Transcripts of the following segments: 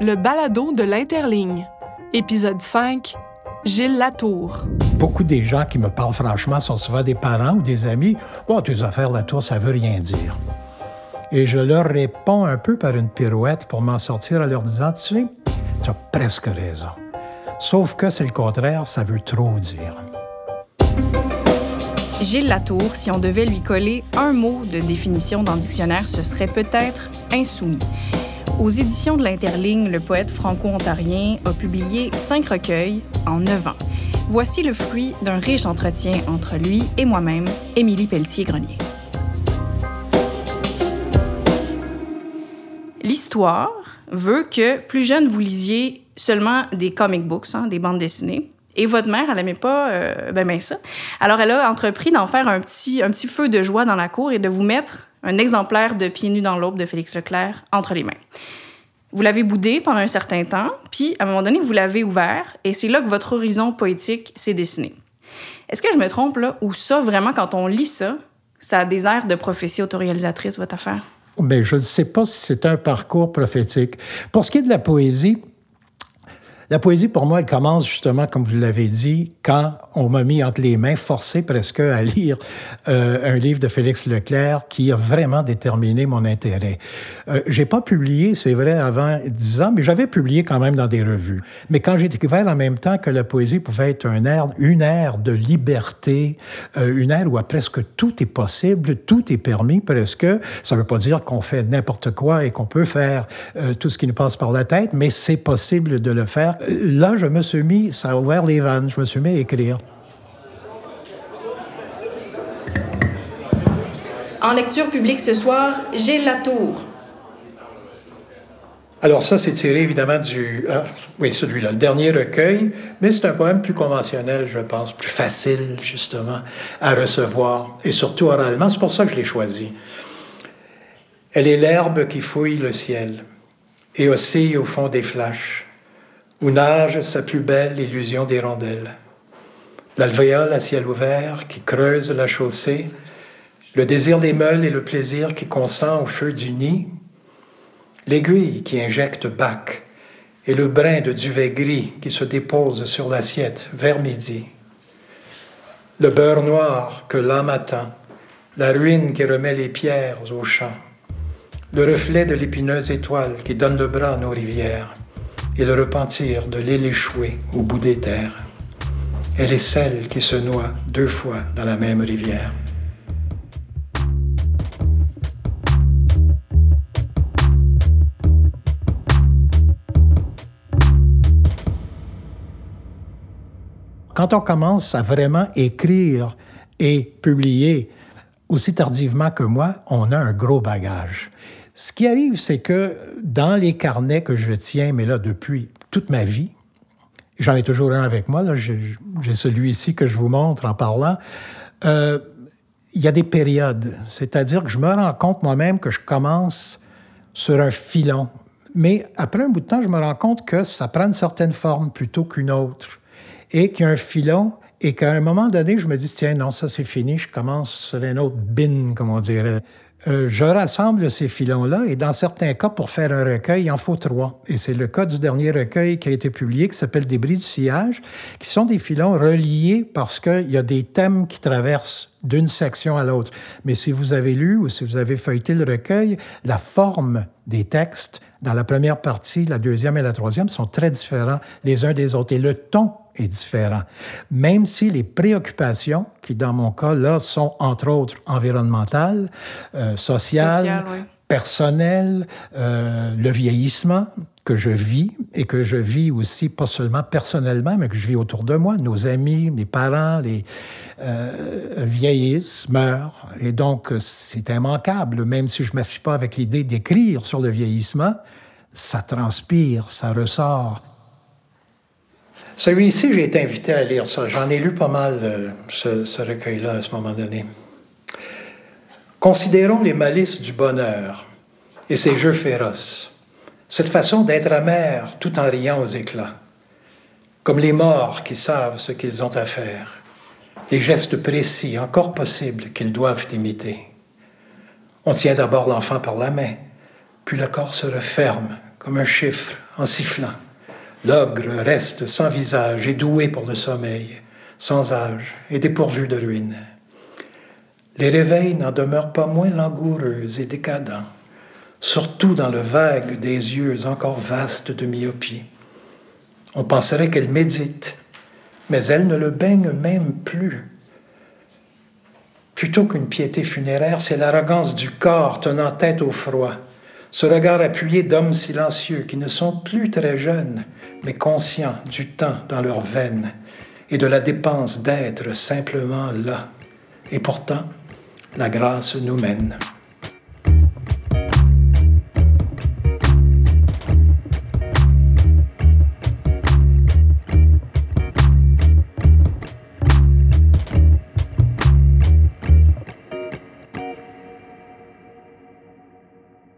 Le balado de l'Interligne. Épisode 5. Gilles Latour. Beaucoup des gens qui me parlent franchement sont souvent des parents ou des amis. Oh, tes affaires Latour, ça veut rien dire. Et je leur réponds un peu par une pirouette pour m'en sortir en leur disant, tu sais, tu as presque raison. Sauf que c'est le contraire, ça veut trop dire. Gilles Latour, si on devait lui coller un mot de définition dans le dictionnaire, ce serait peut-être insoumis. Aux éditions de l'Interligne, le poète franco-ontarien a publié cinq recueils en neuf ans. Voici le fruit d'un riche entretien entre lui et moi-même, Émilie Pelletier-Grenier. L'histoire veut que plus jeune, vous lisiez seulement des comic books, hein, des bandes dessinées. Et votre mère, elle n'aimait pas euh, ben, ben, ça. Alors, elle a entrepris d'en faire un petit, un petit feu de joie dans la cour et de vous mettre un exemplaire de Pieds nus dans l'aube de Félix Leclerc entre les mains. Vous l'avez boudé pendant un certain temps, puis à un moment donné, vous l'avez ouvert, et c'est là que votre horizon poétique s'est dessiné. Est-ce que je me trompe là, ou ça, vraiment, quand on lit ça, ça a des airs de prophétie autoréalisatrice, votre affaire? Mais ben, je ne sais pas si c'est un parcours prophétique. Pour ce qui est de la poésie, la poésie, pour moi, elle commence justement, comme vous l'avez dit, quand on m'a mis entre les mains, forcé presque à lire euh, un livre de Félix Leclerc qui a vraiment déterminé mon intérêt. Euh, j'ai pas publié, c'est vrai, avant dix ans, mais j'avais publié quand même dans des revues. Mais quand j'ai découvert en même temps que la poésie pouvait être un air, une ère de liberté, euh, une ère où presque tout est possible, tout est permis presque, ça veut pas dire qu'on fait n'importe quoi et qu'on peut faire euh, tout ce qui nous passe par la tête, mais c'est possible de le faire là, je me suis mis, ça a ouvert les vannes, je me suis mis à écrire. En lecture publique ce soir, Gilles Latour. Alors ça, c'est tiré évidemment du... Ah, oui, celui-là, le dernier recueil, mais c'est un poème plus conventionnel, je pense, plus facile, justement, à recevoir, et surtout oralement. C'est pour ça que je l'ai choisi. Elle est l'herbe qui fouille le ciel et oscille au fond des flashs où nage sa plus belle illusion d'hirondelle. L'alvéole à ciel ouvert qui creuse la chaussée, le désir des meules et le plaisir qui consent au feu du nid, l'aiguille qui injecte bac et le brin de duvet gris qui se dépose sur l'assiette vers midi, le beurre noir que l'âme attend, la ruine qui remet les pierres aux champs, le reflet de l'épineuse étoile qui donne le bras à nos rivières, et le repentir de l'île échouée au bout des terres. Elle est celle qui se noie deux fois dans la même rivière. Quand on commence à vraiment écrire et publier aussi tardivement que moi, on a un gros bagage. Ce qui arrive, c'est que dans les carnets que je tiens, mais là depuis toute ma vie, j'en ai toujours un avec moi, j'ai celui ici que je vous montre en parlant, euh, il y a des périodes. C'est-à-dire que je me rends compte moi-même que je commence sur un filon. Mais après un bout de temps, je me rends compte que ça prend une certaine forme plutôt qu'une autre. Et qu'il y a un filon et qu'à un moment donné, je me dis, tiens, non, ça c'est fini, je commence sur un autre bin, comme on dirait. Euh, je rassemble ces filons-là et dans certains cas, pour faire un recueil, il en faut trois. Et c'est le cas du dernier recueil qui a été publié, qui s'appelle Débris du sillage, qui sont des filons reliés parce qu'il y a des thèmes qui traversent d'une section à l'autre. Mais si vous avez lu ou si vous avez feuilleté le recueil, la forme des textes dans la première partie, la deuxième et la troisième sont très différents les uns des autres. Et le ton est différent. Même si les préoccupations, qui dans mon cas, là, sont entre autres environnementales, euh, sociales, personnelles, euh, le vieillissement que je vis et que je vis aussi pas seulement personnellement, mais que je vis autour de moi. Nos amis, mes parents, les euh, vieillissent, meurent. Et donc, c'est immanquable, même si je ne m'assieds pas avec l'idée d'écrire sur le vieillissement, ça transpire, ça ressort. Celui-ci, j'ai été invité à lire ça. J'en ai lu pas mal, euh, ce, recueil-là, à ce moment donné. Considérons les malices du bonheur et ses jeux féroces. Cette façon d'être amer tout en riant aux éclats. Comme les morts qui savent ce qu'ils ont à faire. Les gestes précis, encore possibles, qu'ils doivent imiter. On tient d'abord l'enfant par la main, puis le corps se referme comme un chiffre en sifflant. L'ogre reste sans visage et doué pour le sommeil, sans âge et dépourvu de ruines. Les réveils n'en demeurent pas moins langoureux et décadents, surtout dans le vague des yeux encore vastes de myopie. On penserait qu'elle médite, mais elle ne le baigne même plus. Plutôt qu'une piété funéraire, c'est l'arrogance du corps tenant tête au froid, ce regard appuyé d'hommes silencieux qui ne sont plus très jeunes, mais conscients du temps dans leurs veines et de la dépense d'être simplement là. Et pourtant, la grâce nous mène.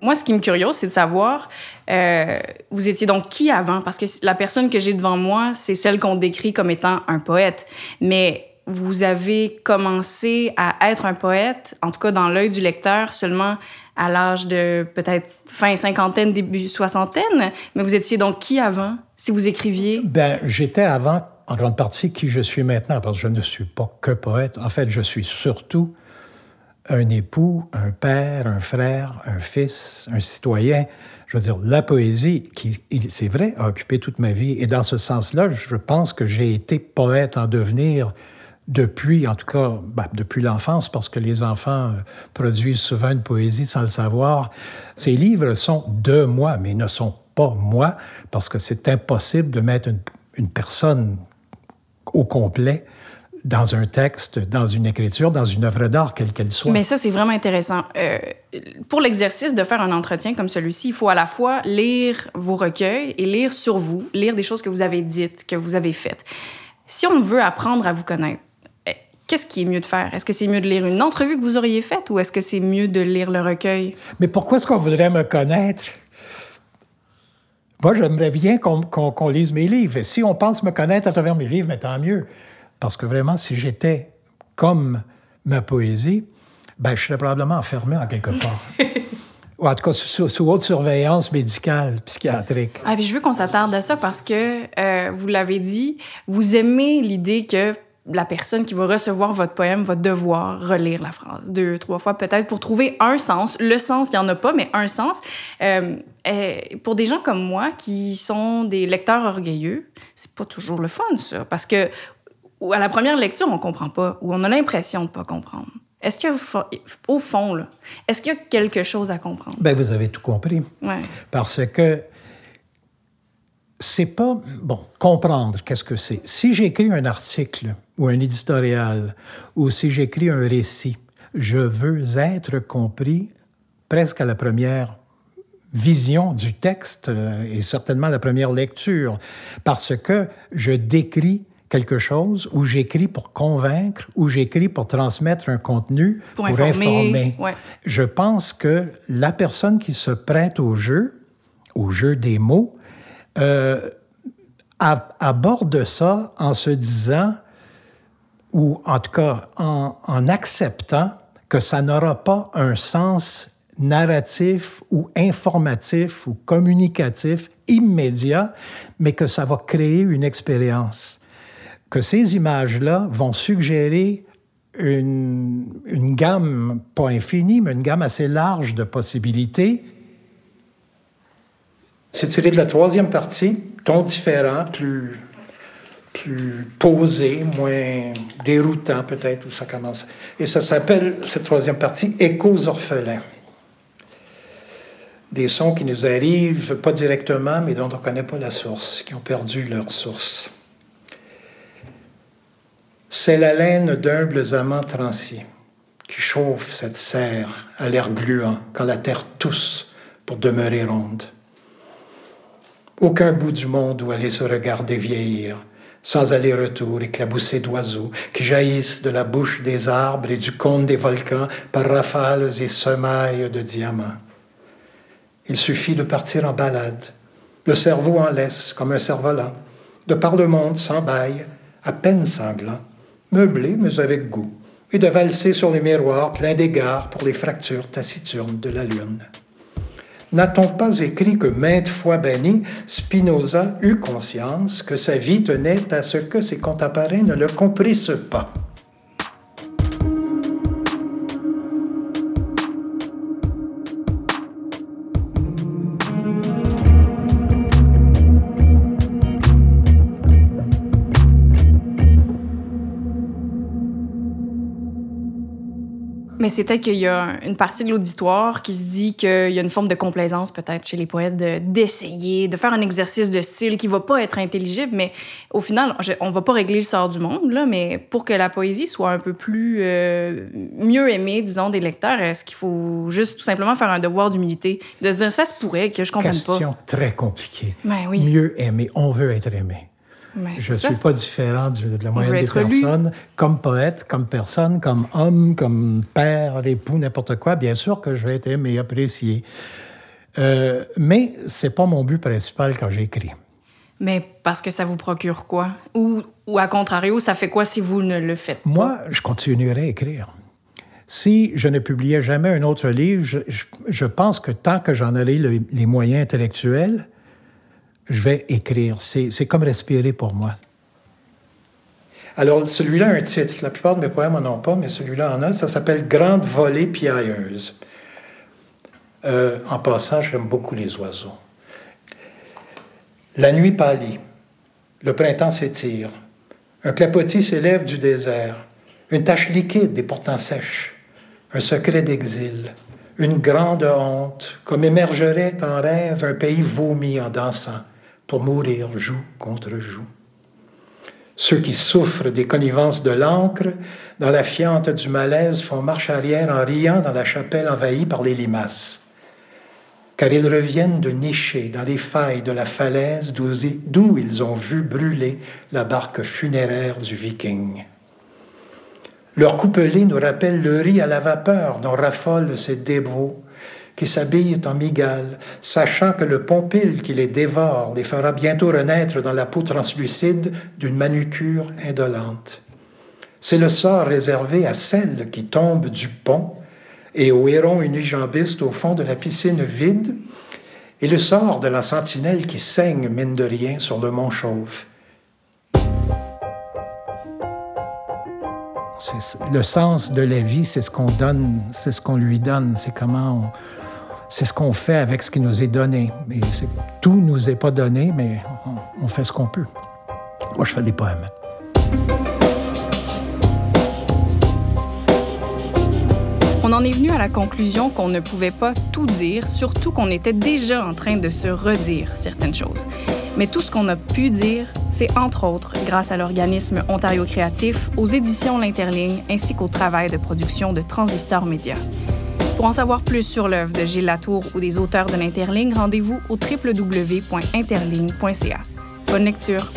Moi, ce qui me curiose, c'est de savoir, euh, vous étiez donc qui avant? Parce que la personne que j'ai devant moi, c'est celle qu'on décrit comme étant un poète. Mais vous avez commencé à être un poète, en tout cas dans l'œil du lecteur, seulement à l'âge de peut-être fin cinquantaine, début soixantaine. Mais vous étiez donc qui avant, si vous écriviez? Ben, j'étais avant, en grande partie, qui je suis maintenant, parce que je ne suis pas que poète. En fait, je suis surtout un époux, un père, un frère, un fils, un citoyen. Je veux dire, la poésie, qui, c'est vrai, a occupé toute ma vie. Et dans ce sens-là, je pense que j'ai été poète en devenir depuis, en tout cas, ben, depuis l'enfance, parce que les enfants euh, produisent souvent une poésie sans le savoir. Ces livres sont de moi, mais ne sont pas moi, parce que c'est impossible de mettre une personne au complet dans un texte, dans une écriture, dans une œuvre d'art, quelle qu'elle soit. Mais ça, c'est vraiment intéressant. Euh, pour l'exercice de faire un entretien comme celui-ci, il faut à la fois lire vos recueils et lire sur vous, lire des choses que vous avez dites, que vous avez faites. Si on veut apprendre à vous connaître, eh, qu'est-ce qui est mieux de faire? Est-ce que c'est mieux de lire une entrevue que vous auriez faite ou est-ce que c'est mieux de lire le recueil? Mais pourquoi est-ce qu'on voudrait me connaître? Moi, j'aimerais bien qu'on lise mes livres. Si on pense me connaître à travers mes livres, mais tant mieux. Parce que vraiment, si j'étais comme ma poésie, ben, je serais probablement enfermé en quelque part. Ou en tout cas, sous, haute surveillance médicale, psychiatrique. Ah, puis je veux qu'on s'attarde à ça parce que, euh, vous l'avez dit, vous aimez l'idée que la personne qui va recevoir votre poème va devoir relire la phrase deux, trois fois peut-être pour trouver un sens. Le sens, il n'y en a pas, mais un sens. Euh, euh, pour des gens comme moi qui sont des lecteurs orgueilleux, c'est pas toujours le fun, ça. Parce que ou à la première lecture, on comprend pas, ou on a l'impression de pas comprendre. Est-ce qu'au fond, est-ce qu'il y a quelque chose à comprendre? Ben, vous avez tout compris. Ouais. Parce que c'est pas. Bon, comprendre, qu'est-ce que c'est? Si j'écris un article ou un éditorial, ou si j'écris un récit, je veux être compris presque à la première vision du texte euh, et certainement la première lecture, parce que je décris quelque chose, ou j'écris pour convaincre, ou j'écris pour transmettre un contenu, pour, informer. Je pense que la personne qui se prête au jeu, au jeu des mots, euh, aborde ça en se disant, ou en tout cas en, en acceptant que ça n'aura pas un sens narratif ou informatif ou communicatif immédiat, mais que ça va créer une expérience que ces images-là vont suggérer une, gamme, pas infinie, mais une gamme assez large de possibilités. C'est tiré de la troisième partie, ton différent, plus, plus posé, moins déroutant peut-être, où ça commence. Et ça s'appelle, cette troisième partie, Échos orphelins. Des sons qui nous arrivent pas directement, mais dont on ne connaît pas la source, qui ont perdu leur source. C'est la laine d'humbles amants transiers qui chauffe cette serre à l'air gluant quand la terre tousse pour demeurer ronde. Aucun bout du monde où aller se regarder vieillir, sans aller-retour éclaboussé d'oiseaux qui jaillissent de la bouche des arbres et du cône des volcans par rafales et semailles de diamants. Il suffit de partir en balade, le cerveau en laisse comme un cerf-volant, de par le monde sans bail, à peine sanglant, meublé mais avec goût, et de valser sur les miroirs pleins d'égards pour les fractures taciturnes de la lune. N'a-t-on pas écrit que maintes fois banni, Spinoza eut conscience que sa vie tenait à ce que ses contemporains ne le comprissent pas? C'est peut-être qu'il y a une partie de l'auditoire qui se dit qu'il y a une forme de complaisance peut-être chez les poètes d'essayer, de, faire un exercice de style qui va pas être intelligible, mais au final, on va pas régler le sort du monde, là, mais pour que la poésie soit un peu plus euh, mieux aimée, disons, des lecteurs, est-ce qu'il faut juste tout simplement faire un devoir d'humilité, de se dire ça se pourrait que je comprenne pas? Question très compliquée. Ben oui. Mieux aimé, on veut être aimé. Ben, Je ne suis ça. pas différent du- de la moyenne des lu. personnes. Comme poète, comme personne, comme homme, comme père, époux, n'importe quoi, bien sûr que je vais être aimé, apprécié. Euh, mais c'est pas mon but principal quand j'écris. Mais parce que ça vous procure quoi? Ou, ou à contrario, ça fait quoi si vous ne le faites pas? Moi, je continuerai à écrire. Si je ne publiais jamais un autre livre, je, je- je pense que tant que j'en aurai le- les moyens intellectuels, je vais écrire. C'est comme respirer pour moi. Alors, celui-là a un titre. La plupart de mes poèmes n'en ont pas, mais celui-là en a. Ça s'appelle Grande volée piailleuse. Euh, en passant, j'aime beaucoup les oiseaux. La nuit pâlit. Le printemps s'étire. Un clapotis s'élève du désert. Une tache liquide et pourtant sèche. Un secret d'exil. Une grande honte, comme émergerait en rêve un pays vomi en dansant, pour mourir joue contre joue. Ceux qui souffrent des connivences de l'encre, dans la fiente du malaise, font marche arrière en riant dans la chapelle envahie par les limaces. Car ils reviennent de nicher dans les failles de la falaise d'où ils ont vu brûler la barque funéraire du viking. Leur coupelé nous rappelle le riz à la vapeur dont raffolent ces dévots qui s'habillent en migales, sachant que le pompile qui les dévore les fera bientôt renaître dans la peau translucide d'une manucure indolente. C'est le sort réservé à celles qui tombent du pont et aux hérons unijambistes au fond de la piscine vide, et le sort de la sentinelle qui saigne, mine de rien, sur le mont Chauve. Le sens de la vie, c'est ce qu'on donne, c'est ce qu'on lui donne, c'est comment on, c'est ce qu'on fait avec ce qui nous est donné. Et c'est- tout nous est pas donné, mais on, on fait ce qu'on peut. Moi, je fais des poèmes. On en est venu à la conclusion qu'on ne pouvait pas tout dire, surtout qu'on était déjà en train de se redire certaines choses. Mais tout ce qu'on a pu dire, c'est entre autres grâce à l'organisme Ontario Créatif, aux éditions L'Interligne ainsi qu'au travail de production de Transistor Média. Pour en savoir plus sur l'œuvre de Gilles Latour ou des auteurs de l'Interligne, rendez-vous au www.interligne.ca. Bonne lecture!